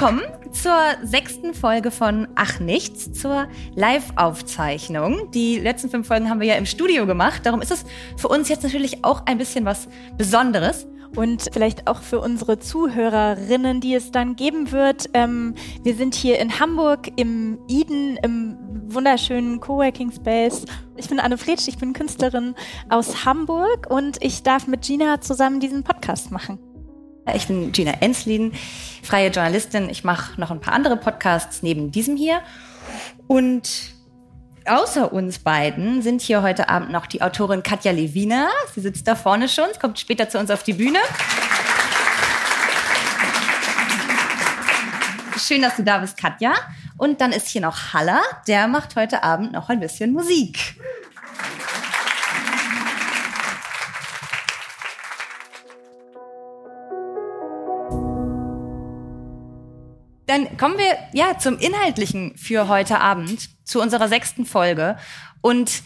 Willkommen zur sechsten Folge von Ach Nichts, zur Live-Aufzeichnung. Die letzten fünf Folgen haben wir ja im Studio gemacht. Darum ist es für uns jetzt natürlich auch ein bisschen was Besonderes und vielleicht auch für unsere Zuhörerinnen, die es dann geben wird. Ähm, wir sind hier in Hamburg im Eden, im wunderschönen Coworking Space. Ich bin Anne Fletsch, ich bin Künstlerin aus Hamburg und ich darf mit Gina zusammen diesen Podcast machen. Ich bin Gina Enslin, freie Journalistin. Ich mache noch ein paar andere Podcasts neben diesem hier. Und außer uns beiden sind hier heute Abend noch die Autorin Katja Lewina. Sie sitzt da vorne schon, sie kommt später zu uns auf die Bühne. Schön, dass du da bist, Katja. Und dann ist hier noch Haller, der macht heute Abend noch ein bisschen Musik. Dann kommen wir ja zum Inhaltlichen für heute Abend, zu unserer sechsten Folge. Und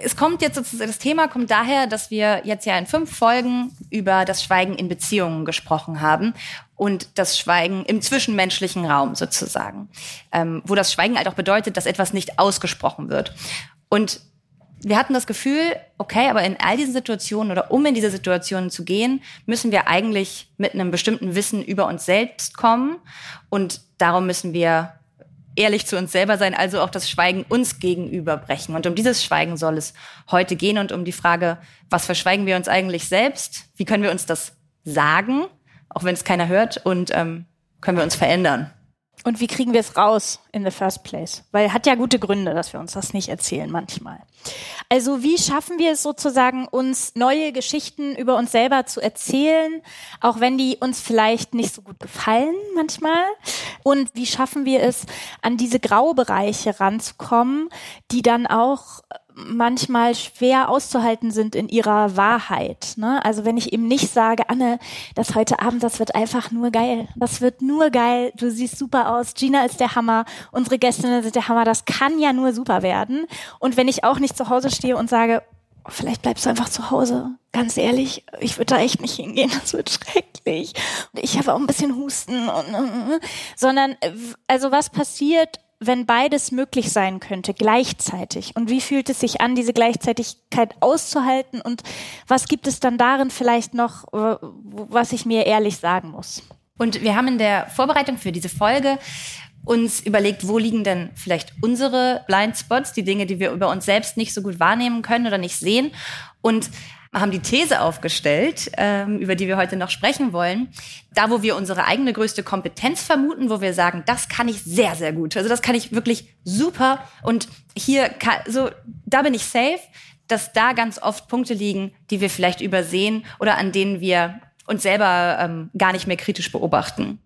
es kommt jetzt sozusagen, das Thema kommt daher, dass wir jetzt ja in fünf Folgen über das Schweigen in Beziehungen gesprochen haben und das Schweigen im zwischenmenschlichen Raum sozusagen, ähm, wo das Schweigen halt auch bedeutet, dass etwas nicht ausgesprochen wird. Und wir hatten das Gefühl, okay, aber in all diesen Situationen oder um in diese Situationen zu gehen, müssen wir eigentlich mit einem bestimmten Wissen über uns selbst kommen. Und darum müssen wir ehrlich zu uns selber sein, also auch das Schweigen uns gegenüber brechen. Und um dieses Schweigen soll es heute gehen und um die Frage, was verschweigen wir uns eigentlich selbst? Wie können wir uns das sagen, auch wenn es keiner hört? Und ähm, können wir uns verändern? Und wie kriegen wir es raus in the first place? Weil hat ja gute Gründe, dass wir uns das nicht erzählen manchmal. Also wie schaffen wir es sozusagen, uns neue Geschichten über uns selber zu erzählen, auch wenn die uns vielleicht nicht so gut gefallen manchmal? Und wie schaffen wir es, an diese Graubereiche ranzukommen, die dann auch manchmal schwer auszuhalten sind in ihrer Wahrheit. Ne? Also wenn ich eben nicht sage, Anne, das heute Abend, das wird einfach nur geil. Das wird nur geil. Du siehst super aus. Gina ist der Hammer. Unsere Gästinnen sind der Hammer. Das kann ja nur super werden. Und wenn ich auch nicht zu Hause stehe und sage, vielleicht bleibst du einfach zu Hause. Ganz ehrlich, ich würde da echt nicht hingehen. Das wird schrecklich. Und ich habe auch ein bisschen Husten und, sondern, also was passiert, wenn beides möglich sein könnte, gleichzeitig? Und wie fühlt es sich an, diese Gleichzeitigkeit auszuhalten? Und was gibt es dann darin vielleicht noch, äh, was ich mir ehrlich sagen muss? Und wir haben in der Vorbereitung für diese Folge uns überlegt, wo liegen denn vielleicht unsere Blindspots, die Dinge, die wir über uns selbst nicht so gut wahrnehmen können oder nicht sehen. Und haben die These aufgestellt, ähm, über die wir heute noch sprechen wollen. Da, wo wir unsere eigene größte Kompetenz vermuten, wo wir sagen, das kann ich sehr, sehr gut. Also das kann ich wirklich super. Und hier, kann, so, da bin ich safe, dass da ganz oft Punkte liegen, die wir vielleicht übersehen oder an denen wir uns selber ähm, gar nicht mehr kritisch beobachten.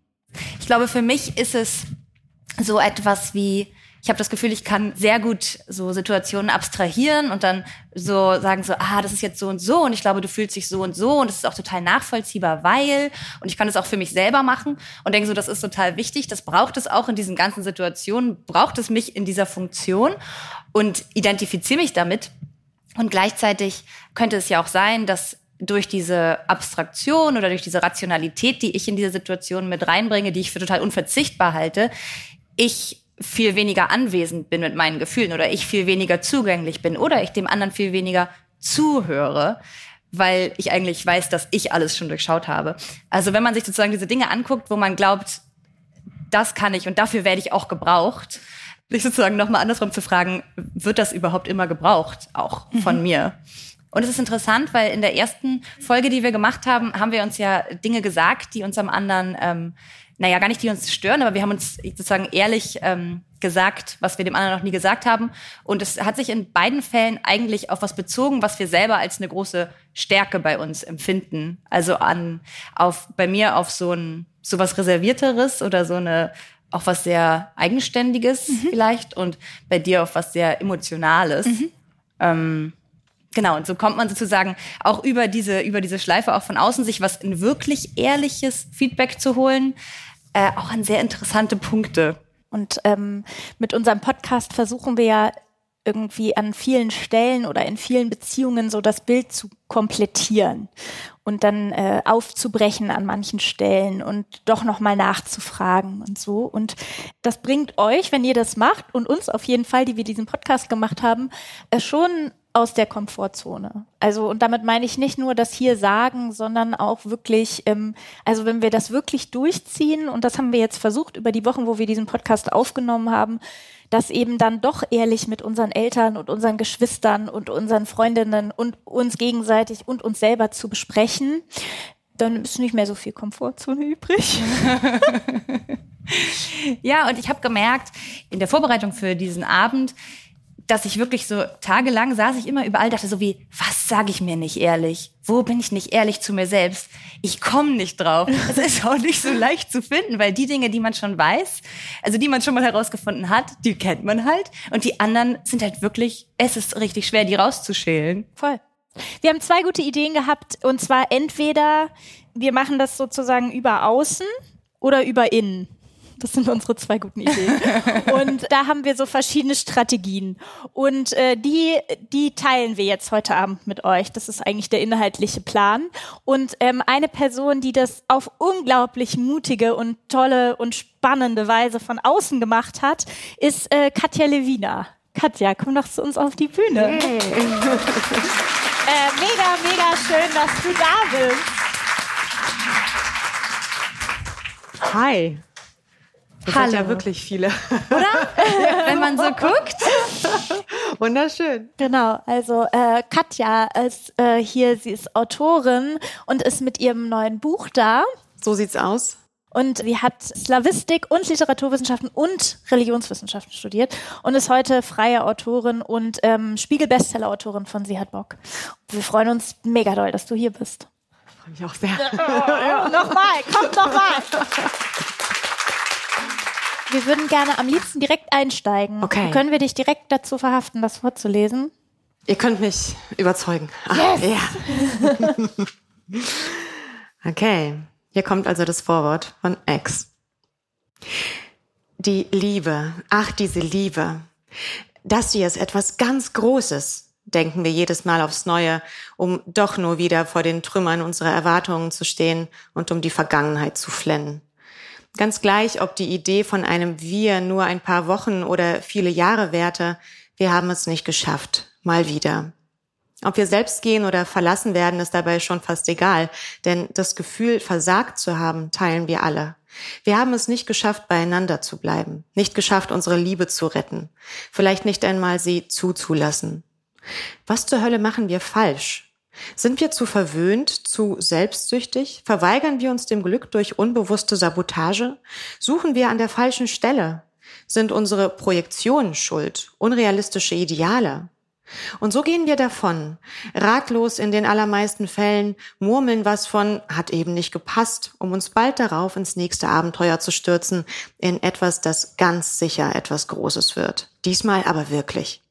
Ich glaube, für mich ist es so etwas wie ich habe das Gefühl, ich kann sehr gut so Situationen abstrahieren und dann so sagen so, ah, das ist jetzt so und so und ich glaube, du fühlst dich so und so und es ist auch total nachvollziehbar, weil und ich kann das auch für mich selber machen und denke so, das ist total wichtig, das braucht es auch in diesen ganzen Situationen, braucht es mich in dieser Funktion und identifiziere mich damit. Und gleichzeitig könnte es ja auch sein, dass durch diese Abstraktion oder durch diese Rationalität, die ich in diese Situation mit reinbringe, die ich für total unverzichtbar halte, ich viel weniger anwesend bin mit meinen Gefühlen oder ich viel weniger zugänglich bin oder ich dem anderen viel weniger zuhöre, weil ich eigentlich weiß, dass ich alles schon durchschaut habe. Also wenn man sich sozusagen diese Dinge anguckt, wo man glaubt, das kann ich und dafür werde ich auch gebraucht, sich sozusagen nochmal andersrum zu fragen, wird das überhaupt immer gebraucht, auch von mhm. mir? Und es ist interessant, weil in der ersten Folge, die wir gemacht haben, haben wir uns ja Dinge gesagt, die uns am anderen ähm, naja, gar nicht, die uns stören, aber wir haben uns sozusagen ehrlich ähm, gesagt, was wir dem anderen noch nie gesagt haben. Und es hat sich in beiden Fällen eigentlich auf was bezogen, was wir selber als eine große Stärke bei uns empfinden. Also an, auf, bei mir auf so ein, so was Reservierteres oder so eine, auch was sehr Eigenständiges mhm. vielleicht und bei dir auf was sehr Emotionales. Mhm. Ähm, Genau, und so kommt man sozusagen auch über diese, über diese Schleife auch von außen, sich was in wirklich ehrliches Feedback zu holen, äh, auch an sehr interessante Punkte. Und ähm, mit unserem Podcast versuchen wir ja irgendwie an vielen Stellen oder in vielen Beziehungen so das Bild zu komplettieren und dann äh, aufzubrechen an manchen Stellen und doch nochmal nachzufragen und so. Und das bringt euch, wenn ihr das macht und uns auf jeden Fall, die wir diesen Podcast gemacht haben, äh, schon aus der Komfortzone. Also und damit meine ich nicht nur das hier sagen, sondern auch wirklich, ähm, also wenn wir das wirklich durchziehen und das haben wir jetzt versucht über die Wochen, wo wir diesen Podcast aufgenommen haben, das eben dann doch ehrlich mit unseren Eltern und unseren Geschwistern und unseren Freundinnen und uns gegenseitig und uns selber zu besprechen, dann ist nicht mehr so viel Komfortzone übrig. ja, und ich habe gemerkt, in der Vorbereitung für diesen Abend, dass ich wirklich so tagelang saß ich immer überall, dachte so wie, was sage ich mir nicht ehrlich? Wo bin ich nicht ehrlich zu mir selbst? Ich komme nicht drauf. Es ist auch nicht so leicht zu finden, weil die Dinge, die man schon weiß, also die man schon mal herausgefunden hat, die kennt man halt. Und die anderen sind halt wirklich, es ist richtig schwer, die rauszuschälen. Voll. Wir haben zwei gute Ideen gehabt, und zwar entweder wir machen das sozusagen über außen oder über innen. Das sind unsere zwei guten Ideen. und da haben wir so verschiedene Strategien. Und äh, die, die teilen wir jetzt heute Abend mit euch. Das ist eigentlich der inhaltliche Plan. Und ähm, eine Person, die das auf unglaublich mutige und tolle und spannende Weise von außen gemacht hat, ist äh, Katja Lewina. Katja, komm doch zu uns auf die Bühne. Hey. äh, mega, mega schön, dass du da bist. Hi. Das Hallo. ja wirklich viele. Oder? Wenn man so guckt. Wunderschön. Genau, also äh, Katja ist äh, hier, sie ist Autorin und ist mit ihrem neuen Buch da. So sieht's aus. Und sie hat Slavistik und Literaturwissenschaften und Religionswissenschaften studiert und ist heute freie Autorin und ähm, Spiegel-Bestseller-Autorin von Sie hat Bock. Wir freuen uns mega doll, dass du hier bist. Ich freue mich auch sehr. Oh, nochmal, kommt nochmal. Wir würden gerne am liebsten direkt einsteigen. Okay. Können wir dich direkt dazu verhaften, das vorzulesen? Ihr könnt mich überzeugen. Yes. ja. okay. Hier kommt also das Vorwort von X. Die Liebe. Ach, diese Liebe. Das hier ist etwas ganz Großes, denken wir jedes Mal aufs Neue, um doch nur wieder vor den Trümmern unserer Erwartungen zu stehen und um die Vergangenheit zu flennen. Ganz gleich, ob die Idee von einem Wir nur ein paar Wochen oder viele Jahre währte, wir haben es nicht geschafft. Mal wieder. Ob wir selbst gehen oder verlassen werden, ist dabei schon fast egal, denn das Gefühl, versagt zu haben, teilen wir alle. Wir haben es nicht geschafft, beieinander zu bleiben, nicht geschafft, unsere Liebe zu retten, vielleicht nicht einmal sie zuzulassen. Was zur Hölle machen wir falsch? Sind wir zu verwöhnt, zu selbstsüchtig? Verweigern wir uns dem Glück durch unbewusste Sabotage? Suchen wir an der falschen Stelle? Sind unsere Projektionen schuld? Unrealistische Ideale? Und so gehen wir davon, ratlos in den allermeisten Fällen, murmeln was von hat eben nicht gepasst, um uns bald darauf ins nächste Abenteuer zu stürzen, in etwas, das ganz sicher etwas Großes wird. Diesmal aber wirklich.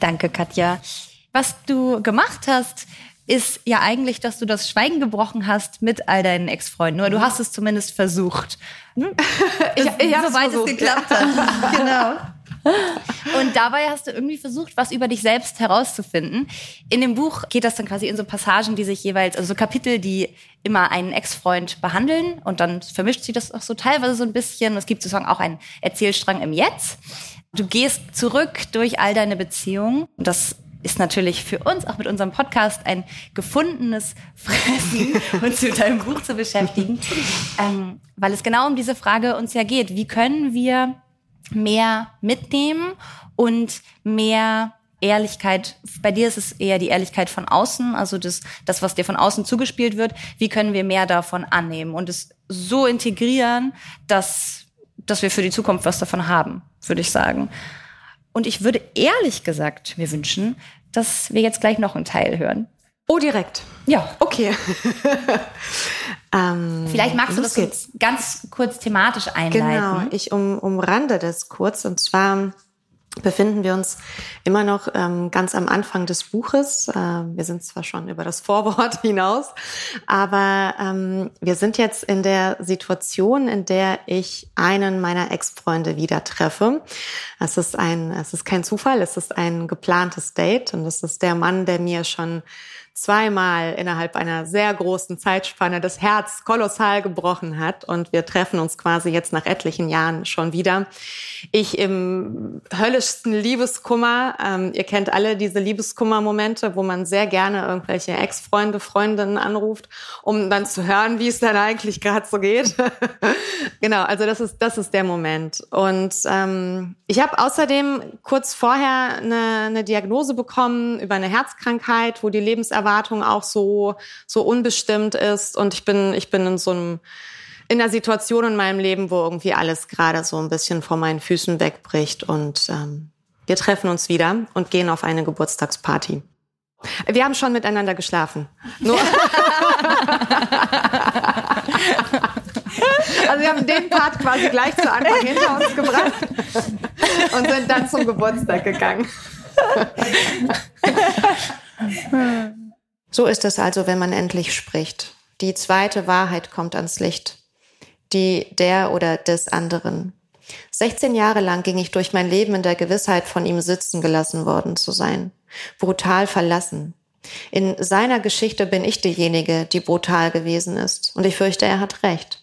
Danke, Katja. Was du gemacht hast, ist ja eigentlich, dass du das Schweigen gebrochen hast mit all deinen Ex-Freunden. Nur du hast es zumindest versucht. Hm? ich, ich Soweit es geklappt hat. genau. Und dabei hast du irgendwie versucht, was über dich selbst herauszufinden. In dem Buch geht das dann quasi in so Passagen, die sich jeweils, also so Kapitel, die immer einen Ex-Freund behandeln und dann vermischt sich das auch so teilweise so ein bisschen. Es gibt sozusagen auch einen Erzählstrang im Jetzt. Du gehst zurück durch all deine Beziehungen. Das ist natürlich für uns auch mit unserem Podcast ein gefundenes Fressen, uns mit deinem Buch zu beschäftigen, ähm, weil es genau um diese Frage uns ja geht. Wie können wir mehr mitnehmen und mehr Ehrlichkeit, bei dir ist es eher die Ehrlichkeit von außen, also das, das, was dir von außen zugespielt wird, wie können wir mehr davon annehmen und es so integrieren, dass, dass wir für die Zukunft was davon haben, würde ich sagen. Und ich würde ehrlich gesagt mir wünschen, dass wir jetzt gleich noch einen Teil hören. Oh, direkt. Ja. Okay. ähm, Vielleicht magst du das jetzt ganz kurz thematisch einleiten. Genau, ich um, umrande das kurz. Und zwar befinden wir uns immer noch ähm, ganz am Anfang des Buches. Äh, wir sind zwar schon über das Vorwort hinaus, aber ähm, wir sind jetzt in der Situation, in der ich einen meiner Ex-Freunde wieder treffe. Es ist ein, es ist kein Zufall, es ist ein geplantes Date und es ist der Mann, der mir schon zweimal innerhalb einer sehr großen Zeitspanne das Herz kolossal gebrochen hat. Und wir treffen uns quasi jetzt nach etlichen Jahren schon wieder. Ich im höllischsten Liebeskummer. Ähm, ihr kennt alle diese Liebeskummer-Momente, wo man sehr gerne irgendwelche Ex-Freunde, Freundinnen anruft, um dann zu hören, wie es dann eigentlich gerade so geht. genau, also das ist, das ist der Moment. Und ähm, ich habe außerdem kurz vorher eine, eine Diagnose bekommen über eine Herzkrankheit, wo die Lebenserwartung Lebenserwartung auch so, so unbestimmt ist. Und ich bin, ich bin in so einem, in einer Situation in meinem Leben, wo irgendwie alles gerade so ein bisschen vor meinen Füßen wegbricht. Und ähm, wir treffen uns wieder und gehen auf eine Geburtstagsparty. Wir haben schon miteinander geschlafen. Nur also wir haben den Part quasi gleich zu Anfang hinter uns gebracht und sind dann zum Geburtstag gegangen. So ist es also, wenn man endlich spricht. Die zweite Wahrheit kommt ans Licht. Die der oder des anderen. 16 Jahre lang ging ich durch mein Leben in der Gewissheit, von ihm sitzen gelassen worden zu sein. Brutal verlassen. In seiner Geschichte bin ich diejenige, die brutal gewesen ist. Und ich fürchte, er hat recht.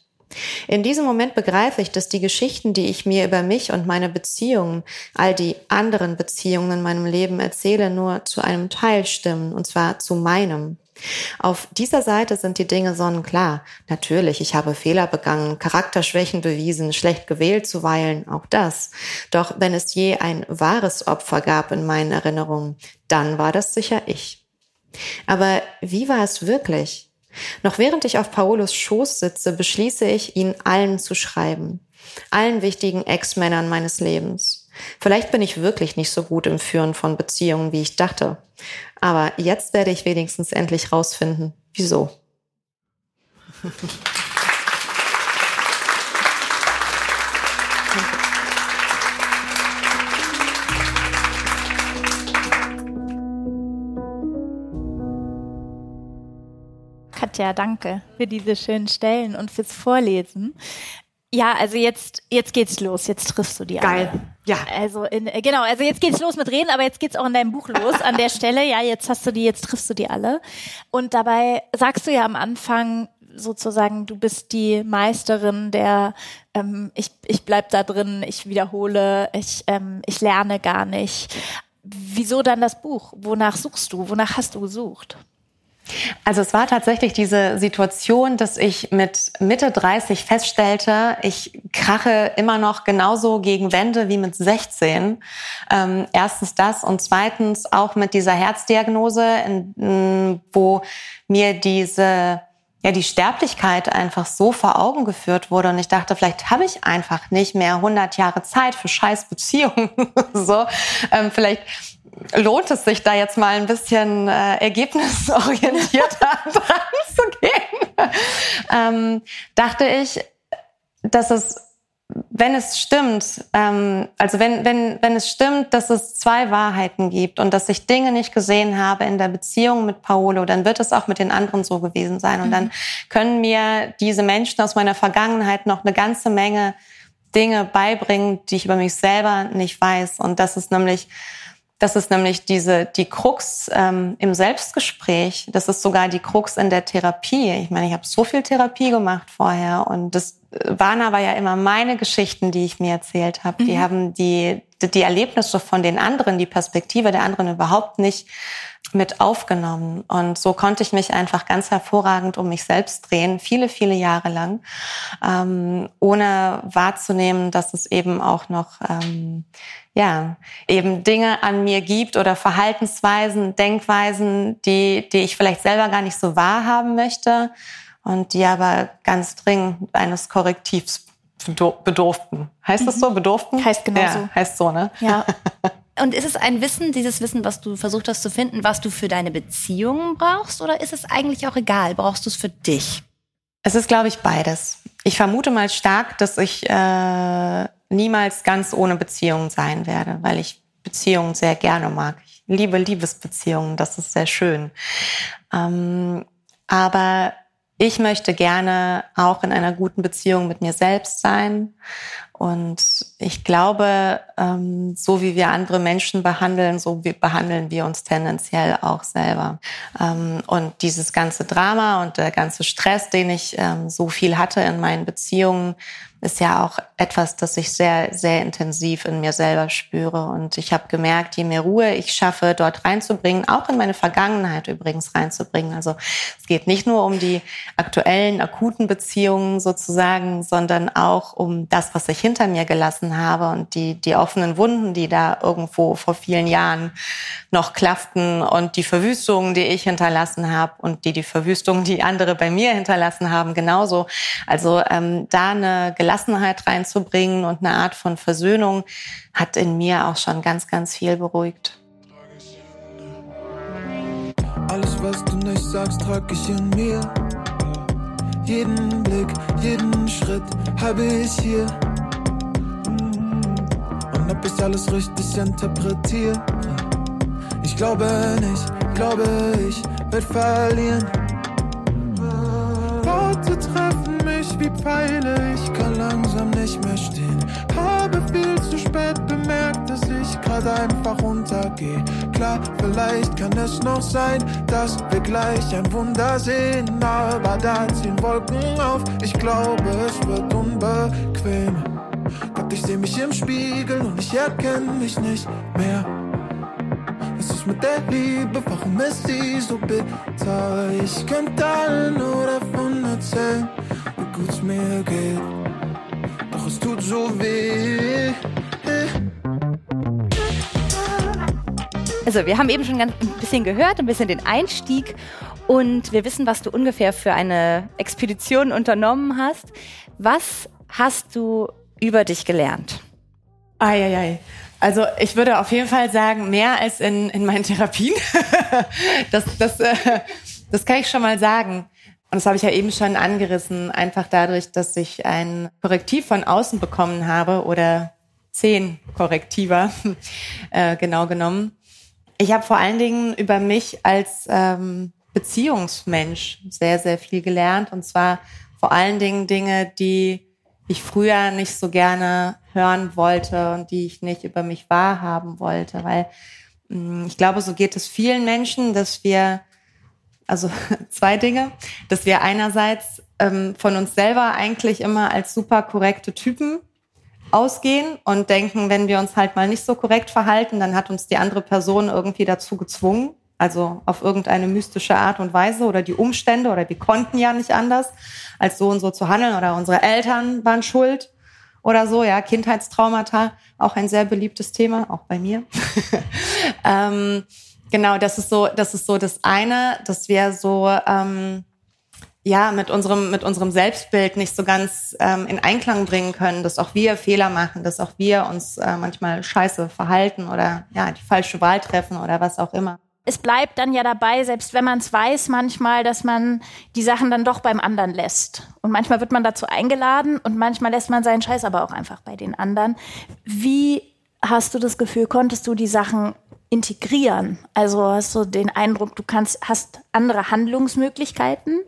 In diesem Moment begreife ich, dass die Geschichten, die ich mir über mich und meine Beziehungen, all die anderen Beziehungen in meinem Leben erzähle, nur zu einem Teil stimmen, und zwar zu meinem. Auf dieser Seite sind die Dinge sonnenklar. Natürlich, ich habe Fehler begangen, Charakterschwächen bewiesen, schlecht gewählt zuweilen, auch das. Doch wenn es je ein wahres Opfer gab in meinen Erinnerungen, dann war das sicher ich. Aber wie war es wirklich? Noch während ich auf Paolos Schoß sitze, beschließe ich, ihn allen zu schreiben. Allen wichtigen Ex-Männern meines Lebens. Vielleicht bin ich wirklich nicht so gut im Führen von Beziehungen, wie ich dachte. Aber jetzt werde ich wenigstens endlich rausfinden, wieso. Katja, danke für diese schönen Stellen und fürs Vorlesen. Ja, also jetzt, jetzt geht's los. Jetzt triffst du die Geil. alle. Ja. Also in, äh, genau, also jetzt geht's los mit Reden, aber jetzt geht's auch in deinem Buch los an der Stelle. Ja, jetzt hast du die, jetzt triffst du die alle. Und dabei sagst du ja am Anfang sozusagen, du bist die Meisterin der, ähm, ich, ich bleib da drin, ich wiederhole, ich, ähm, ich lerne gar nicht. Wieso dann das Buch? Wonach suchst du? Wonach hast du gesucht? Also es war tatsächlich diese Situation, dass ich mit Mitte 30 feststellte, ich krache immer noch genauso gegen Wände wie mit 16. Ähm, erstens das und zweitens auch mit dieser Herzdiagnose, in, wo mir diese ja die Sterblichkeit einfach so vor Augen geführt wurde und ich dachte, vielleicht habe ich einfach nicht mehr 100 Jahre Zeit für scheiß Beziehungen. so, ähm, vielleicht lohnt es sich da jetzt mal ein bisschen äh, ergebnisorientierter dran zu gehen, ähm, dachte ich, dass es, wenn es stimmt, ähm, also wenn, wenn, wenn es stimmt, dass es zwei Wahrheiten gibt und dass ich Dinge nicht gesehen habe in der Beziehung mit Paolo, dann wird es auch mit den anderen so gewesen sein. Und dann mhm. können mir diese Menschen aus meiner Vergangenheit noch eine ganze Menge Dinge beibringen, die ich über mich selber nicht weiß. Und das ist nämlich das ist nämlich diese, die Krux ähm, im Selbstgespräch. Das ist sogar die Krux in der Therapie. Ich meine, ich habe so viel Therapie gemacht vorher und das waren aber ja immer meine Geschichten, die ich mir erzählt habe. Mhm. Die haben die, die Erlebnisse von den anderen, die Perspektive der anderen überhaupt nicht mit aufgenommen. Und so konnte ich mich einfach ganz hervorragend um mich selbst drehen, viele, viele Jahre lang, ähm, ohne wahrzunehmen, dass es eben auch noch, ähm, ja, eben Dinge an mir gibt oder Verhaltensweisen, Denkweisen, die, die ich vielleicht selber gar nicht so wahrhaben möchte und die aber ganz dringend eines Korrektivs bedurften. Heißt das so? Bedurften? Heißt genau ja, so. Heißt so, ne? Ja. Und ist es ein Wissen, dieses Wissen, was du versucht hast zu finden, was du für deine Beziehungen brauchst? Oder ist es eigentlich auch egal? Brauchst du es für dich? Es ist, glaube ich, beides. Ich vermute mal stark, dass ich äh, niemals ganz ohne Beziehungen sein werde, weil ich Beziehungen sehr gerne mag. Ich liebe Liebesbeziehungen, das ist sehr schön. Ähm, aber ich möchte gerne auch in einer guten Beziehung mit mir selbst sein. Und ich glaube, ähm, so wie wir andere Menschen behandeln, so behandeln wir uns tendenziell auch selber. Ähm, und dieses ganze Drama und der ganze Stress, den ich ähm, so viel hatte in meinen Beziehungen, ist ja auch etwas, das ich sehr, sehr intensiv in mir selber spüre. Und ich habe gemerkt, je mehr Ruhe ich schaffe, dort reinzubringen, auch in meine Vergangenheit übrigens reinzubringen. Also es geht nicht nur um die aktuellen, akuten Beziehungen sozusagen, sondern auch um das, was ich hinter mir gelassen habe und die, die offenen Wunden, die da irgendwo vor vielen Jahren noch klafften und die Verwüstungen, die ich hinterlassen habe und die die Verwüstungen, die andere bei mir hinterlassen haben, genauso. Also ähm, da eine Gelassenheit reinzubringen und eine Art von Versöhnung hat in mir auch schon ganz, ganz viel beruhigt. Alles, was du nicht sagst, trag ich in mir. Jeden Blick, jeden Schritt habe ich hier. Und ob ich alles richtig interpretiere? Ich glaube nicht, glaube ich werd verlieren. Worte treffen mich wie Pfeile, ich kann langsam nicht mehr stehen. Habe viel zu spät bemerkt, dass ich gerade einfach untergehe. Klar, vielleicht kann es noch sein, dass wir gleich ein Wunder sehen. Aber da ziehen Wolken auf, ich glaube, es wird unbequem. Gott, ich seh mich im Spiegel und ich erkenne mich nicht mehr. Was ist mit der Liebe? Warum ist sie so bitter? Ich könnte allen nur davon erzählen gut's mir geht. Doch es tut so weh. Also, wir haben eben schon ganz ein bisschen gehört, ein bisschen den Einstieg und wir wissen, was du ungefähr für eine Expedition unternommen hast. Was hast du über dich gelernt? Eieiei. Also ich würde auf jeden Fall sagen, mehr als in, in meinen Therapien. das, das, äh, das kann ich schon mal sagen. Und das habe ich ja eben schon angerissen, einfach dadurch, dass ich ein Korrektiv von außen bekommen habe oder zehn Korrektiver äh, genau genommen. Ich habe vor allen Dingen über mich als ähm, Beziehungsmensch sehr, sehr viel gelernt. Und zwar vor allen Dingen Dinge, die ich früher nicht so gerne hören wollte und die ich nicht über mich wahrhaben wollte. Weil mm, ich glaube, so geht es vielen Menschen, dass wir also zwei Dinge, dass wir einerseits ähm, von uns selber eigentlich immer als super korrekte Typen ausgehen und denken, wenn wir uns halt mal nicht so korrekt verhalten, dann hat uns die andere Person irgendwie dazu gezwungen, also auf irgendeine mystische Art und Weise oder die Umstände oder wir konnten ja nicht anders, als so und so zu handeln oder unsere Eltern waren schuld oder so, ja, Kindheitstraumata, auch ein sehr beliebtes Thema, auch bei mir. ähm, Genau, das ist so, das ist so das eine, dass wir so ähm, ja mit unserem mit unserem Selbstbild nicht so ganz ähm, in Einklang bringen können, dass auch wir Fehler machen, dass auch wir uns äh, manchmal scheiße verhalten oder ja die falsche Wahl treffen oder was auch immer. Es bleibt dann ja dabei, selbst wenn man es weiß, manchmal, dass man die Sachen dann doch beim anderen lässt. Und manchmal wird man dazu eingeladen und manchmal lässt man seinen Scheiß aber auch einfach bei den anderen. Wie hast du das Gefühl, konntest du die Sachen integrieren? Also hast du den Eindruck, du kannst, hast andere Handlungsmöglichkeiten?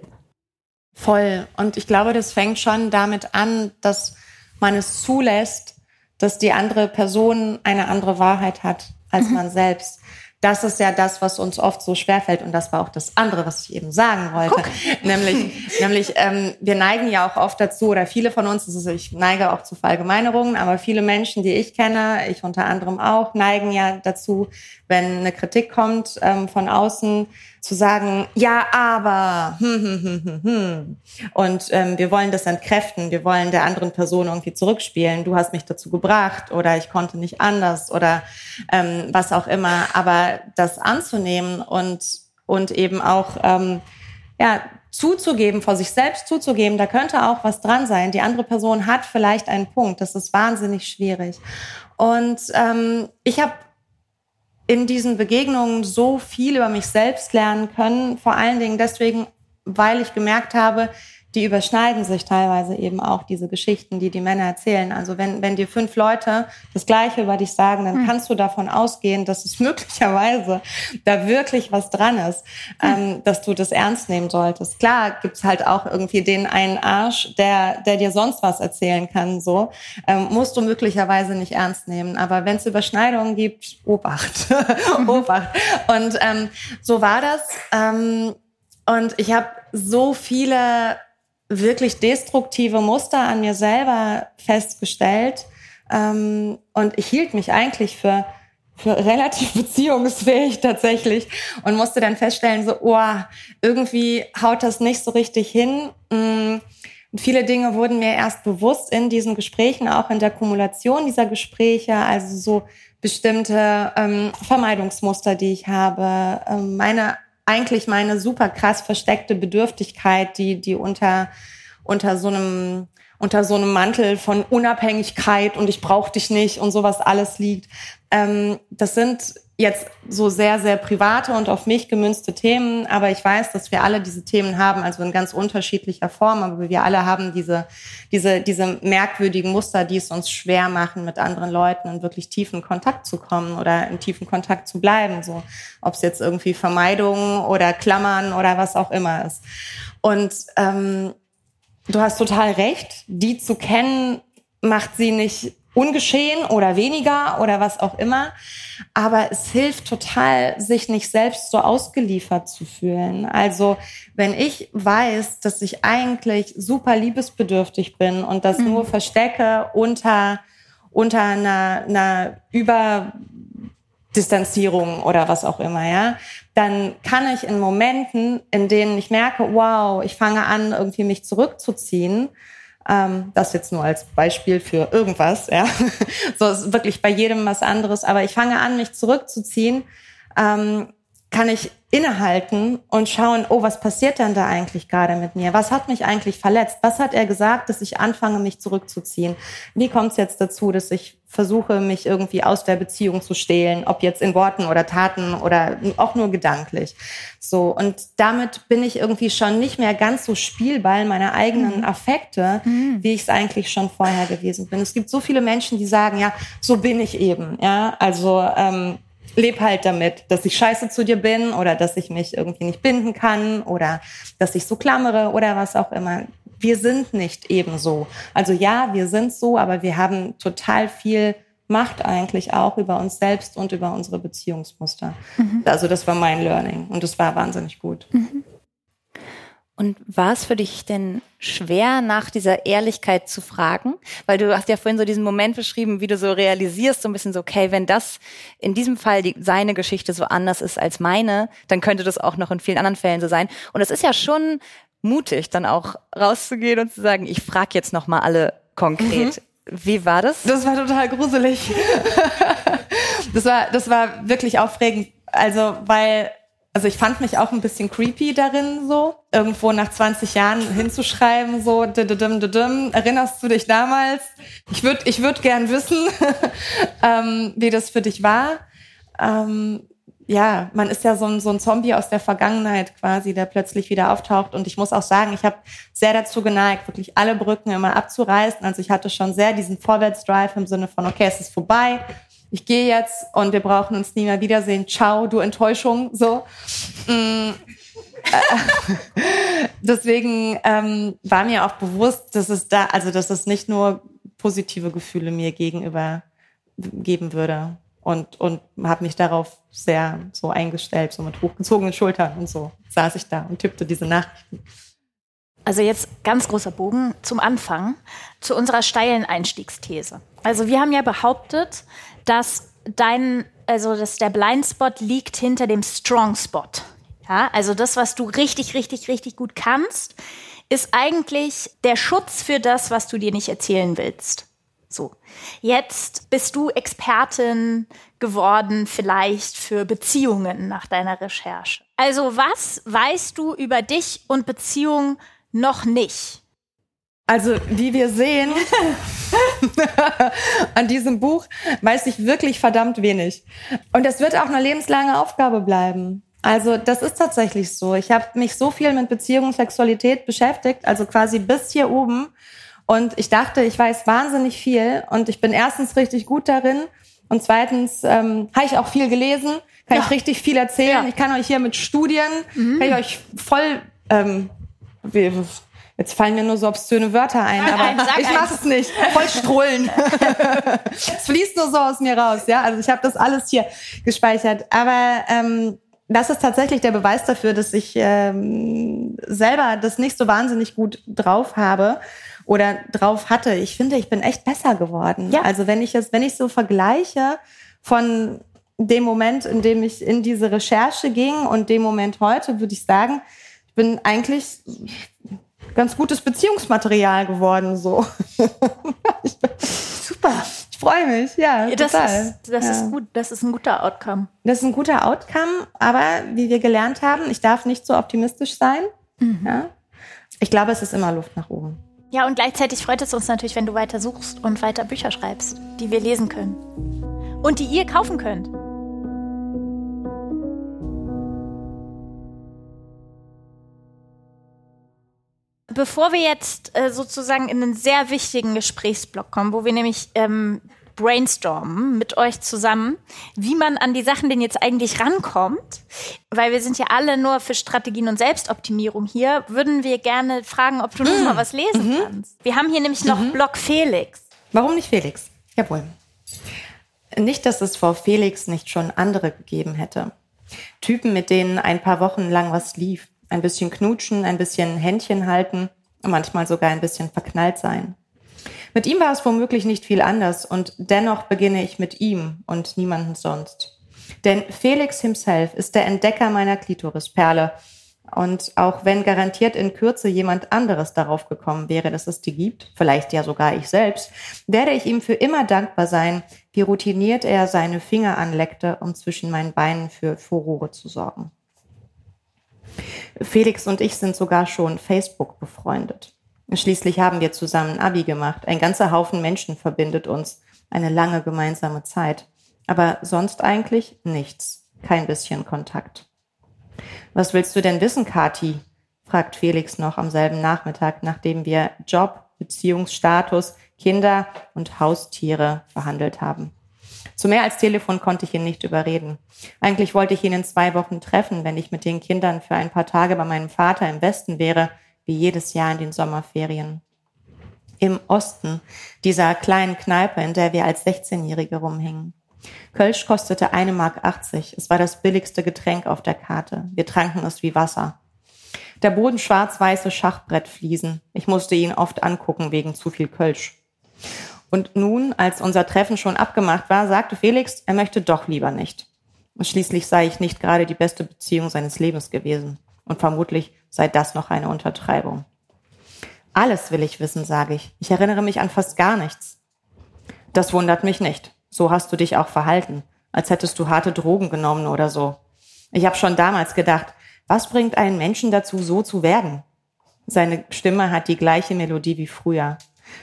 Voll. Und ich glaube, das fängt schon damit an, dass man es zulässt, dass die andere Person eine andere Wahrheit hat als mhm. man selbst das ist ja das, was uns oft so schwerfällt. Und das war auch das andere, was ich eben sagen wollte. Guck. Nämlich, nämlich ähm, wir neigen ja auch oft dazu, oder viele von uns, also ich neige auch zu Verallgemeinerungen, aber viele Menschen, die ich kenne, ich unter anderem auch, neigen ja dazu, wenn eine Kritik kommt ähm, von außen, zu sagen, ja, aber, hm, hm, hm, hm, hm. Und ähm, wir wollen das entkräften, wir wollen der anderen Person irgendwie zurückspielen, du hast mich dazu gebracht oder ich konnte nicht anders oder ähm, was auch immer. Aber das anzunehmen und, und eben auch, ähm, ja, zuzugeben, vor sich selbst zuzugeben, da könnte auch was dran sein. Die andere Person hat vielleicht einen Punkt. Das ist wahnsinnig schwierig. Und ähm, ich habe in diesen Begegnungen so viel über mich selbst lernen können. Vor allen Dingen deswegen, weil ich gemerkt habe, die überschneiden sich teilweise eben auch, diese Geschichten, die die Männer erzählen. Also wenn, wenn dir fünf Leute das Gleiche über dich sagen, dann hm. kannst du davon ausgehen, dass es möglicherweise da wirklich was dran ist, hm. ähm, dass du das ernst nehmen solltest. Klar gibt's halt auch irgendwie den einen Arsch, der, der dir sonst was erzählen kann, so. Ähm, musst du möglicherweise nicht ernst nehmen. Aber wenn es Überschneidungen gibt, Obacht. Obacht. Und ähm, so war das. Ähm, und ich habe so viele wirklich destruktive Muster an mir selber festgestellt. Ähm, und ich hielt mich eigentlich für, für relativ beziehungsfähig tatsächlich und musste dann feststellen, so, oh, irgendwie haut das nicht so richtig hin. Mm, und viele Dinge wurden mir erst bewusst in diesen Gesprächen, auch in der Kumulation dieser Gespräche, also so bestimmte ähm, Vermeidungsmuster, die ich habe, ähm, meine eigentlich meine super krass versteckte Bedürftigkeit, die, die unter, unter so einem, unter so einem Mantel von Unabhängigkeit und ich brauche dich nicht und sowas alles liegt. Ähm, das sind jetzt so sehr, sehr private und auf mich gemünzte Themen, aber ich weiß, dass wir alle diese Themen haben, also in ganz unterschiedlicher Form, aber wir alle haben diese, diese, diese merkwürdigen Muster, die es uns schwer machen, mit anderen Leuten in wirklich tiefen Kontakt zu kommen oder in tiefen Kontakt zu bleiben, so. Ob es jetzt irgendwie Vermeidung oder Klammern oder was auch immer ist. Und ähm, du hast total recht, die zu kennen, macht sie nicht ungeschehen oder weniger oder was auch immer. Aber es hilft total, sich nicht selbst so ausgeliefert zu fühlen. Also wenn ich weiß, dass ich eigentlich super liebesbedürftig bin und das mhm. nur verstecke unter, unter einer, einer Überdistanzierung oder was auch immer, ja, dann kann ich in Momenten, in denen ich merke, wow, ich fange an, irgendwie mich zurückzuziehen, ähm, das jetzt nur als Beispiel für irgendwas, ja. so ist wirklich bei jedem was anderes. Aber ich fange an, mich zurückzuziehen. Ähm, kann ich innehalten und schauen, oh, was passiert denn da eigentlich gerade mit mir? Was hat mich eigentlich verletzt? Was hat er gesagt, dass ich anfange, mich zurückzuziehen? Wie kommt es jetzt dazu, dass ich versuche, mich irgendwie aus der Beziehung zu stehlen, ob jetzt in Worten oder Taten oder auch nur gedanklich? So. Und damit bin ich irgendwie schon nicht mehr ganz so Spielball meiner eigenen mhm. Affekte, mhm. wie ich es eigentlich schon vorher gewesen bin. Es gibt so viele Menschen, die sagen, ja, so bin ich eben, ja. Also, ähm, leb halt damit, dass ich scheiße zu dir bin oder dass ich mich irgendwie nicht binden kann oder dass ich so klammere oder was auch immer. Wir sind nicht ebenso. Also ja, wir sind so, aber wir haben total viel Macht eigentlich auch über uns selbst und über unsere Beziehungsmuster. Mhm. Also das war mein Learning und das war wahnsinnig gut. Mhm. Und war es für dich denn schwer, nach dieser Ehrlichkeit zu fragen? Weil du hast ja vorhin so diesen Moment beschrieben, wie du so realisierst, so ein bisschen so, okay, wenn das in diesem Fall die, seine Geschichte so anders ist als meine, dann könnte das auch noch in vielen anderen Fällen so sein. Und es ist ja schon mutig, dann auch rauszugehen und zu sagen, ich frage jetzt noch mal alle konkret. Mhm. Wie war das? Das war total gruselig. das war, das war wirklich aufregend. Also, weil also ich fand mich auch ein bisschen creepy darin, so irgendwo nach 20 Jahren hinzuschreiben, so erinnerst du dich damals? Ich würde ich würd gern wissen, ähm, wie das für dich war. Ähm, ja, man ist ja so ein, so ein Zombie aus der Vergangenheit quasi, der plötzlich wieder auftaucht. Und ich muss auch sagen, ich habe sehr dazu geneigt, wirklich alle Brücken immer abzureißen. Also ich hatte schon sehr diesen Vorwärtsdrive im Sinne von, okay, es ist vorbei ich gehe jetzt und wir brauchen uns nie mehr wiedersehen. Ciao, du Enttäuschung. So. Mm. Deswegen ähm, war mir auch bewusst, dass es da, also dass es nicht nur positive Gefühle mir gegenüber geben würde. Und, und habe mich darauf sehr so eingestellt, so mit hochgezogenen Schultern und so saß ich da und tippte diese Nachrichten. Also jetzt ganz großer Bogen zum Anfang, zu unserer steilen Einstiegsthese. Also wir haben ja behauptet, dass dein, also dass der Blindspot liegt hinter dem Strong Spot. Ja, also das, was du richtig, richtig, richtig gut kannst, ist eigentlich der Schutz für das, was du dir nicht erzählen willst. So. Jetzt bist du Expertin geworden, vielleicht für Beziehungen nach deiner Recherche. Also was weißt du über dich und Beziehungen noch nicht? Also, wie wir sehen an diesem Buch, weiß ich wirklich verdammt wenig. Und das wird auch eine lebenslange Aufgabe bleiben. Also das ist tatsächlich so. Ich habe mich so viel mit Beziehung und Sexualität beschäftigt, also quasi bis hier oben. Und ich dachte, ich weiß wahnsinnig viel und ich bin erstens richtig gut darin und zweitens ähm, habe ich auch viel gelesen, kann ja. ich richtig viel erzählen. Ja. Ich kann euch hier mit Studien, mhm. kann ich euch voll, ähm, wie, jetzt fallen mir nur so obszöne Wörter ein, aber ich mache es nicht. Voll strullen. es fließt nur so aus mir raus, ja. Also ich habe das alles hier gespeichert. Aber ähm, das ist tatsächlich der Beweis dafür, dass ich ähm, selber das nicht so wahnsinnig gut drauf habe oder drauf hatte. Ich finde, ich bin echt besser geworden. Ja. Also wenn ich es, wenn ich so vergleiche von dem Moment, in dem ich in diese Recherche ging und dem Moment heute, würde ich sagen, ich bin eigentlich ganz gutes Beziehungsmaterial geworden, so. Super. Ich freue mich, ja. Das, total. Ist, das ja. ist gut, das ist ein guter Outcome. Das ist ein guter Outcome, aber wie wir gelernt haben, ich darf nicht so optimistisch sein. Mhm. Ja. Ich glaube, es ist immer Luft nach oben. Ja, und gleichzeitig freut es uns natürlich, wenn du weiter suchst und weiter Bücher schreibst, die wir lesen können. Und die ihr kaufen könnt. Bevor wir jetzt äh, sozusagen in einen sehr wichtigen Gesprächsblock kommen, wo wir nämlich ähm, brainstormen mit euch zusammen, wie man an die Sachen denn jetzt eigentlich rankommt, weil wir sind ja alle nur für Strategien und Selbstoptimierung hier, würden wir gerne fragen, ob du noch mal was lesen mhm. kannst. Wir haben hier nämlich noch mhm. Blog Felix. Warum nicht Felix? Jawohl. Nicht, dass es vor Felix nicht schon andere gegeben hätte. Typen, mit denen ein paar Wochen lang was lief. Ein bisschen knutschen, ein bisschen Händchen halten, manchmal sogar ein bisschen verknallt sein. Mit ihm war es womöglich nicht viel anders und dennoch beginne ich mit ihm und niemanden sonst. Denn Felix himself ist der Entdecker meiner Klitorisperle. Und auch wenn garantiert in Kürze jemand anderes darauf gekommen wäre, dass es die gibt, vielleicht ja sogar ich selbst, werde ich ihm für immer dankbar sein, wie routiniert er seine Finger anleckte, um zwischen meinen Beinen für Furore zu sorgen. Felix und ich sind sogar schon Facebook befreundet. Schließlich haben wir zusammen Abi gemacht. Ein ganzer Haufen Menschen verbindet uns. Eine lange gemeinsame Zeit. Aber sonst eigentlich nichts. Kein bisschen Kontakt. Was willst du denn wissen, Kati? fragt Felix noch am selben Nachmittag, nachdem wir Job, Beziehungsstatus, Kinder und Haustiere behandelt haben. Zu mehr als Telefon konnte ich ihn nicht überreden. Eigentlich wollte ich ihn in zwei Wochen treffen, wenn ich mit den Kindern für ein paar Tage bei meinem Vater im Westen wäre, wie jedes Jahr in den Sommerferien. Im Osten, dieser kleinen Kneipe, in der wir als 16-Jährige rumhingen. Kölsch kostete eine Mark 80. Es war das billigste Getränk auf der Karte. Wir tranken es wie Wasser. Der Boden schwarz-weiße Schachbrettfliesen. Ich musste ihn oft angucken wegen zu viel Kölsch. Und nun, als unser Treffen schon abgemacht war, sagte Felix, er möchte doch lieber nicht. Schließlich sei ich nicht gerade die beste Beziehung seines Lebens gewesen. Und vermutlich sei das noch eine Untertreibung. Alles will ich wissen, sage ich. Ich erinnere mich an fast gar nichts. Das wundert mich nicht. So hast du dich auch verhalten, als hättest du harte Drogen genommen oder so. Ich habe schon damals gedacht, was bringt einen Menschen dazu, so zu werden? Seine Stimme hat die gleiche Melodie wie früher.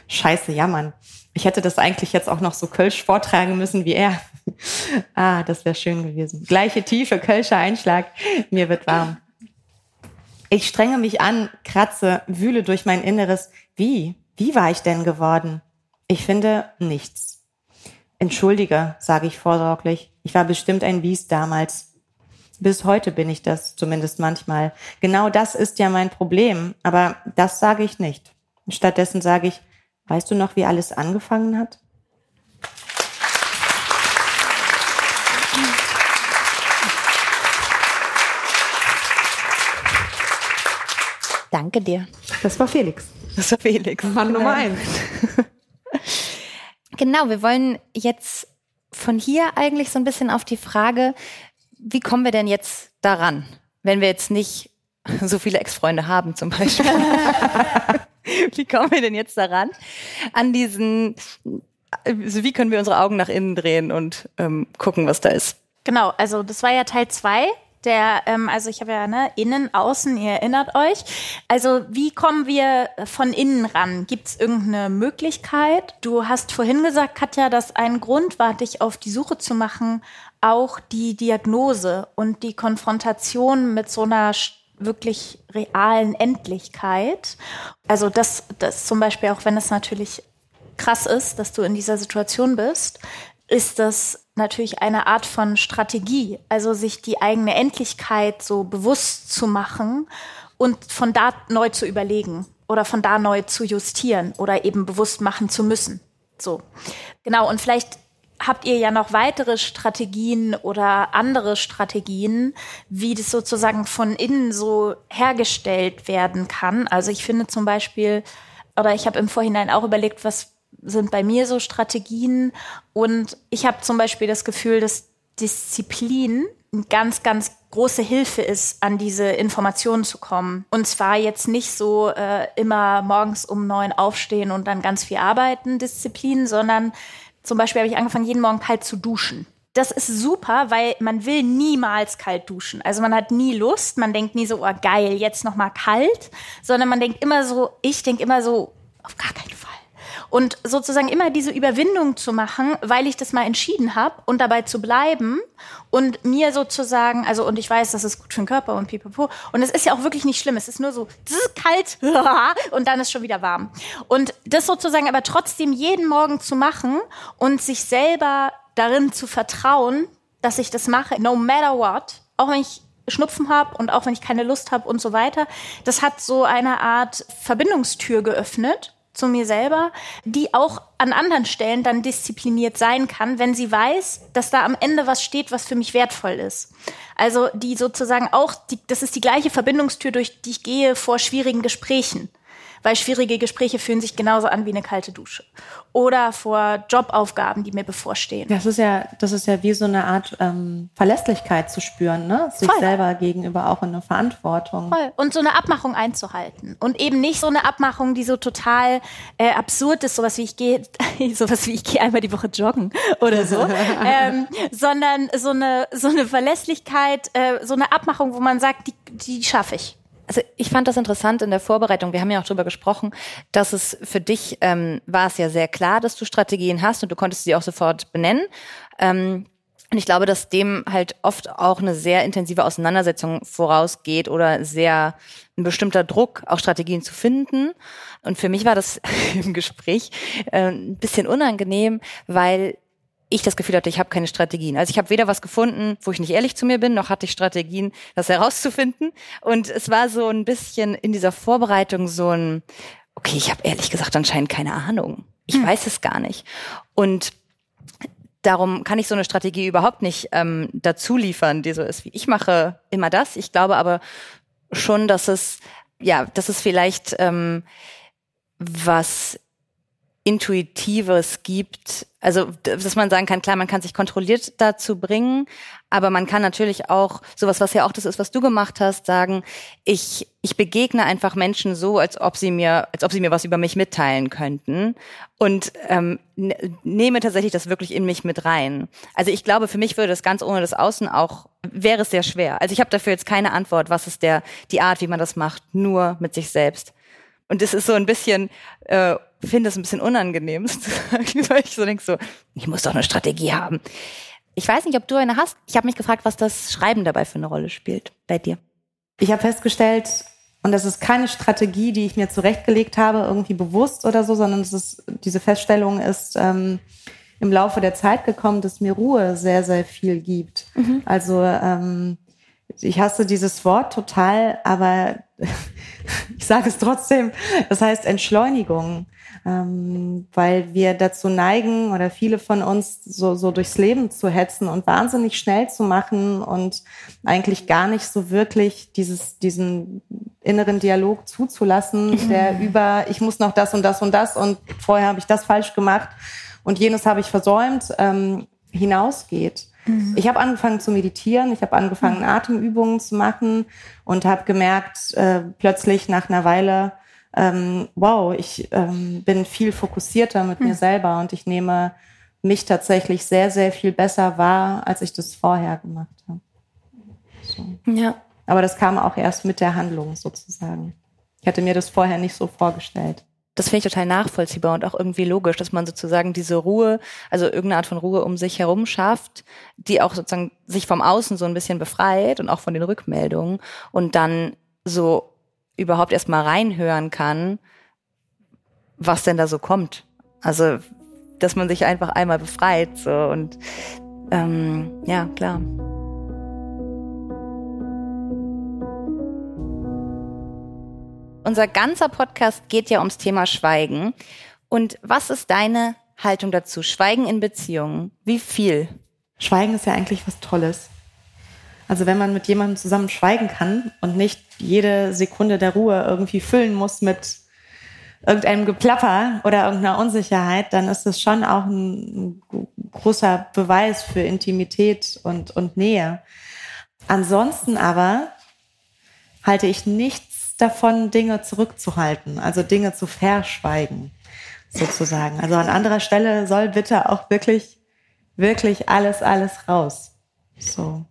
Scheiße, jammern. Ich hätte das eigentlich jetzt auch noch so Kölsch vortragen müssen wie er. ah, das wäre schön gewesen. Gleiche tiefe Kölscher Einschlag. Mir wird warm. Ich strenge mich an, kratze, wühle durch mein Inneres. Wie? Wie war ich denn geworden? Ich finde nichts. Entschuldige, sage ich vorsorglich. Ich war bestimmt ein Biest damals. Bis heute bin ich das, zumindest manchmal. Genau das ist ja mein Problem, aber das sage ich nicht. Stattdessen sage ich, weißt du noch, wie alles angefangen hat? Danke dir. Das war Felix. Das war Felix. Mann Nummer eins. Genau, wir wollen jetzt von hier eigentlich so ein bisschen auf die Frage, wie kommen wir denn jetzt daran, wenn wir jetzt nicht so viele Ex-Freunde haben zum Beispiel? wie kommen wir denn jetzt daran? An diesen, also wie können wir unsere Augen nach innen drehen und ähm, gucken, was da ist? Genau, also das war ja Teil zwei der, ähm, also ich habe ja ne, innen, außen, ihr erinnert euch. Also wie kommen wir von innen ran? Gibt es irgendeine Möglichkeit? Du hast vorhin gesagt, Katja, dass ein Grund war, dich auf die Suche zu machen auch die Diagnose und die Konfrontation mit so einer wirklich realen Endlichkeit. Also das, das zum Beispiel, auch wenn es natürlich krass ist, dass du in dieser Situation bist, ist das natürlich eine Art von Strategie, also sich die eigene Endlichkeit so bewusst zu machen und von da neu zu überlegen oder von da neu zu justieren oder eben bewusst machen zu müssen. So. Genau. Und vielleicht habt ihr ja noch weitere Strategien oder andere Strategien, wie das sozusagen von innen so hergestellt werden kann. Also ich finde zum Beispiel, oder ich habe im Vorhinein auch überlegt, was sind bei mir so Strategien. Und ich habe zum Beispiel das Gefühl, dass Disziplin eine ganz, ganz große Hilfe ist, an diese Informationen zu kommen. Und zwar jetzt nicht so äh, immer morgens um neun aufstehen und dann ganz viel arbeiten, Disziplin, sondern zum Beispiel habe ich angefangen, jeden Morgen kalt zu duschen. Das ist super, weil man will niemals kalt duschen. Also man hat nie Lust, man denkt nie so, oh geil, jetzt noch mal kalt, sondern man denkt immer so, ich denke immer so, auf gar keinen Fall. Und sozusagen immer diese Überwindung zu machen, weil ich das mal entschieden habe und dabei zu bleiben und mir sozusagen, also und ich weiß, das ist gut für den Körper und pipapo. Und es ist ja auch wirklich nicht schlimm. Es ist nur so kalt und dann ist schon wieder warm. Und das sozusagen aber trotzdem jeden Morgen zu machen und sich selber darin zu vertrauen, dass ich das mache, no matter what, auch wenn ich Schnupfen habe und auch wenn ich keine Lust habe und so weiter. Das hat so eine Art Verbindungstür geöffnet zu mir selber, die auch an anderen Stellen dann diszipliniert sein kann, wenn sie weiß, dass da am Ende was steht, was für mich wertvoll ist. Also die sozusagen auch, die, das ist die gleiche Verbindungstür, durch die ich gehe vor schwierigen Gesprächen weil schwierige Gespräche fühlen sich genauso an wie eine kalte Dusche. Oder vor Jobaufgaben, die mir bevorstehen. Das ist ja, das ist ja wie so eine Art ähm, Verlässlichkeit zu spüren, ne? Sich Voll. selber gegenüber auch in eine Verantwortung. Voll. Und so eine Abmachung einzuhalten. Und eben nicht so eine Abmachung, die so total äh, absurd ist, sowas wie ich gehe, sowas wie ich gehe einmal die Woche joggen oder so. ähm, sondern so eine, so eine Verlässlichkeit, äh, so eine Abmachung, wo man sagt, die, die schaffe ich. Also ich fand das interessant in der Vorbereitung. Wir haben ja auch darüber gesprochen, dass es für dich ähm, war es ja sehr klar, dass du Strategien hast und du konntest sie auch sofort benennen. Ähm, und ich glaube, dass dem halt oft auch eine sehr intensive Auseinandersetzung vorausgeht oder sehr ein bestimmter Druck, auch Strategien zu finden. Und für mich war das im Gespräch äh, ein bisschen unangenehm, weil ich das Gefühl hatte, ich habe keine Strategien. Also ich habe weder was gefunden, wo ich nicht ehrlich zu mir bin, noch hatte ich Strategien, das herauszufinden. Und es war so ein bisschen in dieser Vorbereitung so ein, okay, ich habe ehrlich gesagt anscheinend keine Ahnung. Ich hm. weiß es gar nicht. Und darum kann ich so eine Strategie überhaupt nicht ähm, dazu liefern, die so ist wie ich mache immer das. Ich glaube aber schon, dass es ja, dass es vielleicht ähm, was Intuitives gibt. Also, dass man sagen kann, klar, man kann sich kontrolliert dazu bringen, aber man kann natürlich auch sowas, was ja auch das ist, was du gemacht hast, sagen, ich, ich begegne einfach Menschen so, als ob sie mir, als ob sie mir was über mich mitteilen könnten und ähm, ne, nehme tatsächlich das wirklich in mich mit rein. Also ich glaube, für mich würde das ganz ohne das Außen auch, wäre es sehr schwer. Also ich habe dafür jetzt keine Antwort, was ist der, die Art, wie man das macht, nur mit sich selbst. Und es ist so ein bisschen, äh, finde es ein bisschen unangenehm, weil ich so denke so, ich muss doch eine Strategie haben. Ich weiß nicht, ob du eine hast. Ich habe mich gefragt, was das Schreiben dabei für eine Rolle spielt bei dir. Ich habe festgestellt, und das ist keine Strategie, die ich mir zurechtgelegt habe, irgendwie bewusst oder so, sondern es ist, diese Feststellung ist ähm, im Laufe der Zeit gekommen, dass mir Ruhe sehr, sehr viel gibt. Mhm. Also ähm, ich hasse dieses Wort total, aber ich sage es trotzdem, das heißt Entschleunigung ähm, weil wir dazu neigen oder viele von uns so, so durchs Leben zu hetzen und wahnsinnig schnell zu machen und eigentlich gar nicht so wirklich dieses, diesen inneren Dialog zuzulassen, der über, ich muss noch das und das und das und vorher habe ich das falsch gemacht und jenes habe ich versäumt, ähm, hinausgeht. Mhm. Ich habe angefangen zu meditieren, ich habe angefangen, mhm. Atemübungen zu machen und habe gemerkt, äh, plötzlich nach einer Weile, ähm, wow, ich ähm, bin viel fokussierter mit hm. mir selber und ich nehme mich tatsächlich sehr, sehr viel besser wahr, als ich das vorher gemacht habe. So. Ja. Aber das kam auch erst mit der Handlung sozusagen. Ich hatte mir das vorher nicht so vorgestellt. Das finde ich total nachvollziehbar und auch irgendwie logisch, dass man sozusagen diese Ruhe, also irgendeine Art von Ruhe um sich herum schafft, die auch sozusagen sich vom Außen so ein bisschen befreit und auch von den Rückmeldungen und dann so überhaupt erstmal reinhören kann, was denn da so kommt. Also, dass man sich einfach einmal befreit so und ähm, ja, klar. Unser ganzer Podcast geht ja ums Thema Schweigen. Und was ist deine Haltung dazu? Schweigen in Beziehungen. Wie viel? Schweigen ist ja eigentlich was Tolles. Also wenn man mit jemandem zusammen schweigen kann und nicht jede Sekunde der Ruhe irgendwie füllen muss mit irgendeinem Geplapper oder irgendeiner Unsicherheit, dann ist das schon auch ein großer Beweis für Intimität und, und Nähe. Ansonsten aber halte ich nichts davon, Dinge zurückzuhalten, also Dinge zu verschweigen, sozusagen. Also an anderer Stelle soll bitte auch wirklich, wirklich alles, alles raus. So.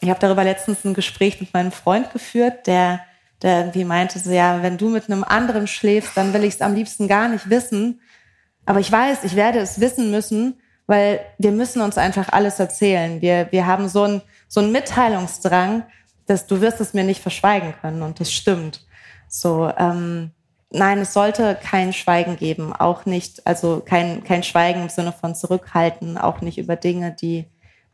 Ich habe darüber letztens ein Gespräch mit meinem Freund geführt, der, der irgendwie meinte, so, ja, wenn du mit einem anderen schläfst, dann will ich es am liebsten gar nicht wissen. Aber ich weiß, ich werde es wissen müssen, weil wir müssen uns einfach alles erzählen. Wir, wir haben so einen so einen Mitteilungsdrang, dass du wirst es mir nicht verschweigen können und das stimmt. So, ähm, nein, es sollte kein Schweigen geben, auch nicht, also kein, kein Schweigen im Sinne von zurückhalten, auch nicht über Dinge, die,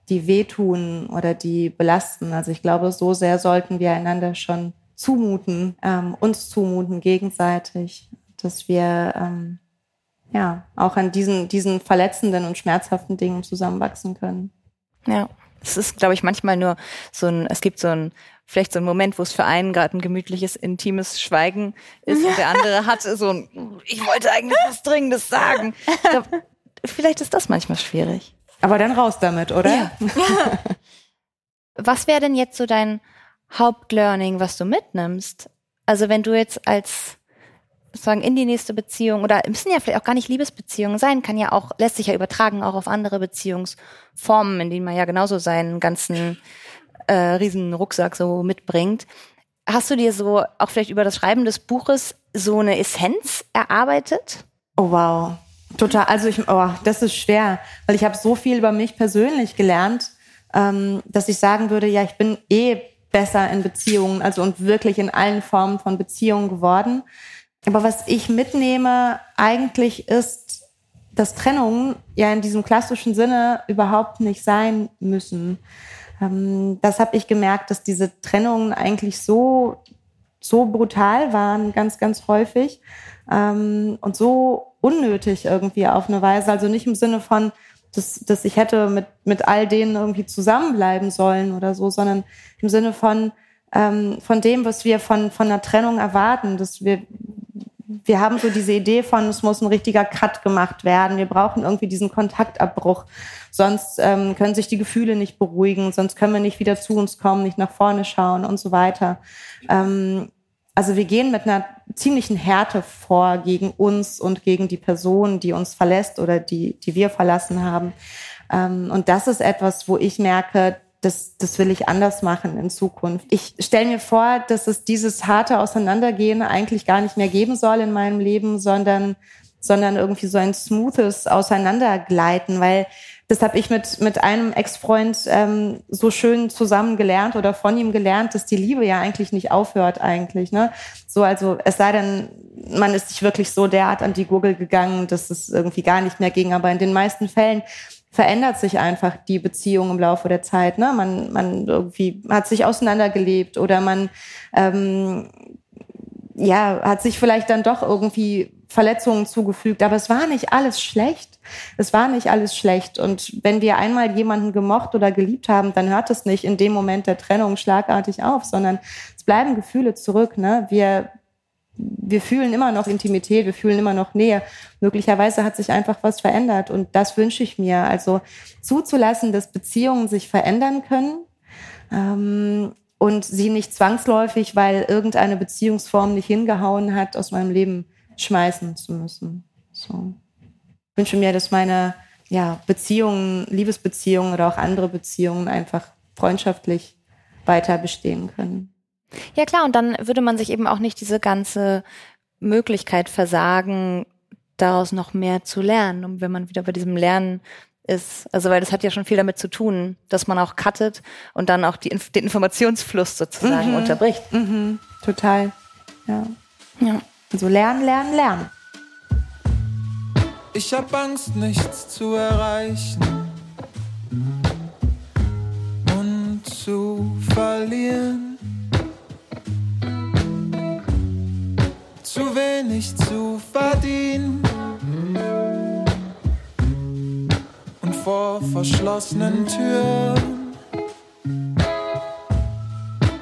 die wehtun oder die belasten. Also ich glaube, so sehr sollten wir einander schon zumuten, ähm, uns zumuten gegenseitig, dass wir ähm, ja auch an diesen, diesen verletzenden und schmerzhaften Dingen zusammenwachsen können. Ja. Es ist, glaube ich, manchmal nur so ein, es gibt so ein, vielleicht so ein Moment, wo es für einen gerade ein gemütliches, intimes Schweigen ist und der andere hat so ein, ich wollte eigentlich was Dringendes sagen. Glaub, vielleicht ist das manchmal schwierig. Aber dann raus damit, oder? Ja. was wäre denn jetzt so dein Hauptlearning, was du mitnimmst? Also wenn du jetzt als sozusagen in die nächste Beziehung oder müssen ja vielleicht auch gar nicht Liebesbeziehungen sein, kann ja auch, lässt sich ja übertragen auch auf andere Beziehungsformen, in denen man ja genauso seinen ganzen äh, riesen Rucksack so mitbringt. Hast du dir so auch vielleicht über das Schreiben des Buches so eine Essenz erarbeitet? Oh wow, total. Also ich, oh, das ist schwer, weil ich habe so viel über mich persönlich gelernt, ähm, dass ich sagen würde, ja, ich bin eh besser in Beziehungen, also und wirklich in allen Formen von Beziehungen geworden. Aber was ich mitnehme eigentlich ist, dass Trennungen ja in diesem klassischen Sinne überhaupt nicht sein müssen. Ähm, das habe ich gemerkt, dass diese Trennungen eigentlich so, so brutal waren, ganz, ganz häufig ähm, und so unnötig irgendwie auf eine Weise. Also nicht im Sinne von, dass, dass ich hätte mit, mit all denen irgendwie zusammenbleiben sollen oder so, sondern im Sinne von, ähm, von dem, was wir von, von einer Trennung erwarten, dass wir, wir haben so diese Idee von, es muss ein richtiger Cut gemacht werden. Wir brauchen irgendwie diesen Kontaktabbruch. Sonst ähm, können sich die Gefühle nicht beruhigen, sonst können wir nicht wieder zu uns kommen, nicht nach vorne schauen und so weiter. Ähm, also wir gehen mit einer ziemlichen Härte vor gegen uns und gegen die Person, die uns verlässt oder die, die wir verlassen haben. Ähm, und das ist etwas, wo ich merke, das, das will ich anders machen in Zukunft. Ich stelle mir vor, dass es dieses harte Auseinandergehen eigentlich gar nicht mehr geben soll in meinem Leben, sondern, sondern irgendwie so ein smoothes Auseinandergleiten, weil das habe ich mit, mit einem Ex-Freund ähm, so schön zusammen gelernt oder von ihm gelernt, dass die Liebe ja eigentlich nicht aufhört eigentlich. Ne? So, also es sei denn, man ist sich wirklich so derart an die Gurgel gegangen, dass es irgendwie gar nicht mehr ging. Aber in den meisten Fällen verändert sich einfach die Beziehung im Laufe der Zeit. Ne? Man, man irgendwie hat sich auseinandergelebt oder man ähm, ja, hat sich vielleicht dann doch irgendwie Verletzungen zugefügt. Aber es war nicht alles schlecht. Es war nicht alles schlecht. Und wenn wir einmal jemanden gemocht oder geliebt haben, dann hört es nicht in dem Moment der Trennung schlagartig auf, sondern es bleiben Gefühle zurück. Ne? Wir wir fühlen immer noch Intimität, wir fühlen immer noch Nähe. Möglicherweise hat sich einfach was verändert und das wünsche ich mir. Also zuzulassen, dass Beziehungen sich verändern können ähm, und sie nicht zwangsläufig, weil irgendeine Beziehungsform nicht hingehauen hat, aus meinem Leben schmeißen zu müssen. So. Ich wünsche mir, dass meine ja, Beziehungen, Liebesbeziehungen oder auch andere Beziehungen einfach freundschaftlich weiter bestehen können. Ja klar, und dann würde man sich eben auch nicht diese ganze Möglichkeit versagen, daraus noch mehr zu lernen, um wenn man wieder bei diesem Lernen ist. Also weil das hat ja schon viel damit zu tun, dass man auch cuttet und dann auch die, den Informationsfluss sozusagen Mhm. unterbricht. Mhm, total. Ja. Ja. Also lernen, lernen, lernen. Ich hab Angst, nichts zu erreichen und zu verlieren. Wenig zu verdienen und vor verschlossenen Türen.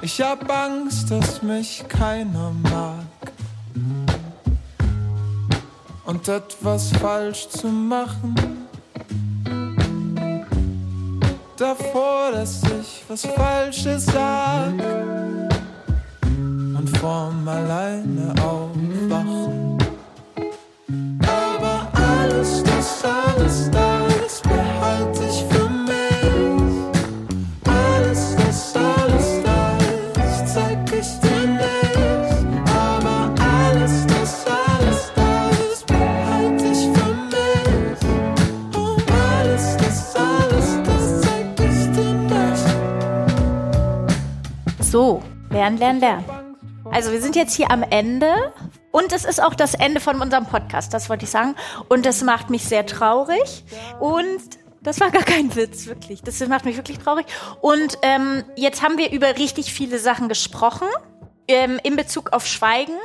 Ich hab Angst, dass mich keiner mag und etwas falsch zu machen. Davor, dass ich was Falsches sag und vorm alleine aufwachen. Aber alles, das alles da ist, behalte ich für mich. Alles, das alles da ist, zeig ich dir nicht. Aber alles, das alles da behalte ich für mich. Und alles, das alles, das zeig ich dir nicht. So, lernen, lernen, lernen. Also wir sind jetzt hier am Ende und es ist auch das Ende von unserem Podcast, das wollte ich sagen. Und das macht mich sehr traurig und das war gar kein Witz, wirklich. Das macht mich wirklich traurig. Und ähm, jetzt haben wir über richtig viele Sachen gesprochen ähm, in Bezug auf Schweigen.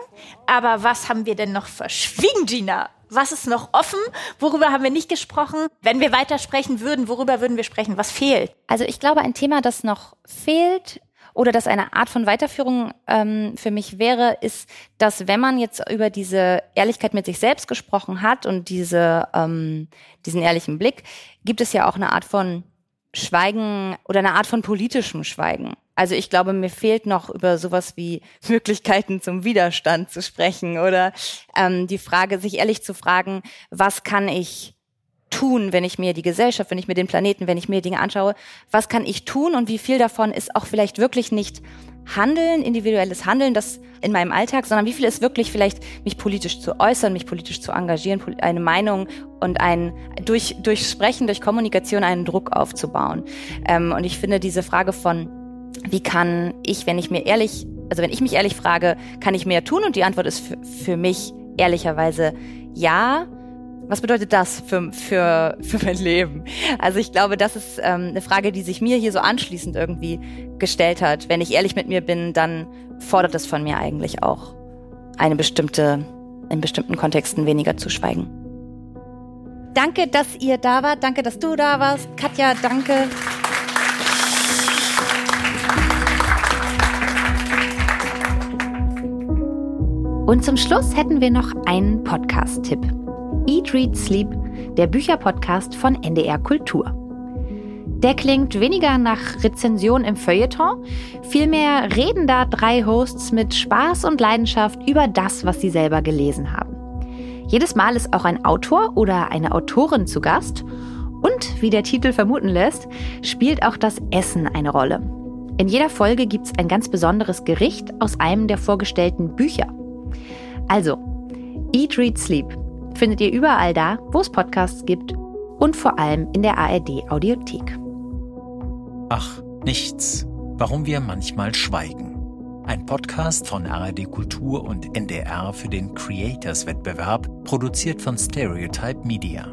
Aber was haben wir denn noch verschwiegen, Gina? Was ist noch offen? Worüber haben wir nicht gesprochen? Wenn wir weitersprechen würden, worüber würden wir sprechen? Was fehlt? Also ich glaube, ein Thema, das noch fehlt oder das eine Art von Weiterführung ähm, für mich wäre, ist, dass wenn man jetzt über diese Ehrlichkeit mit sich selbst gesprochen hat und diese, ähm, diesen ehrlichen Blick, gibt es ja auch eine Art von Schweigen oder eine Art von politischem Schweigen. Also ich glaube, mir fehlt noch über sowas wie Möglichkeiten zum Widerstand zu sprechen oder ähm, die Frage, sich ehrlich zu fragen, was kann ich tun, wenn ich mir die Gesellschaft, wenn ich mir den Planeten, wenn ich mir Dinge anschaue, was kann ich tun und wie viel davon ist auch vielleicht wirklich nicht Handeln, individuelles Handeln, das in meinem Alltag, sondern wie viel ist wirklich vielleicht mich politisch zu äußern, mich politisch zu engagieren, eine Meinung und ein durch durch Sprechen, durch Kommunikation einen Druck aufzubauen. Ähm, und ich finde diese Frage von wie kann ich, wenn ich mir ehrlich, also wenn ich mich ehrlich frage, kann ich mehr tun? Und die Antwort ist für, für mich ehrlicherweise ja. Was bedeutet das für, für, für mein Leben? Also ich glaube, das ist ähm, eine Frage, die sich mir hier so anschließend irgendwie gestellt hat. Wenn ich ehrlich mit mir bin, dann fordert es von mir eigentlich auch, eine bestimmte, in bestimmten Kontexten weniger zu schweigen. Danke, dass ihr da wart. Danke, dass du da warst. Katja, danke. Und zum Schluss hätten wir noch einen Podcast-Tipp. Eat, Read, Sleep, der Bücherpodcast von NDR Kultur. Der klingt weniger nach Rezension im Feuilleton, vielmehr reden da drei Hosts mit Spaß und Leidenschaft über das, was sie selber gelesen haben. Jedes Mal ist auch ein Autor oder eine Autorin zu Gast und, wie der Titel vermuten lässt, spielt auch das Essen eine Rolle. In jeder Folge gibt es ein ganz besonderes Gericht aus einem der vorgestellten Bücher. Also, Eat, Read, Sleep findet ihr überall da, wo es Podcasts gibt und vor allem in der ARD Audiothek. Ach, nichts. Warum wir manchmal schweigen. Ein Podcast von ARD Kultur und NDR für den Creators Wettbewerb, produziert von Stereotype Media.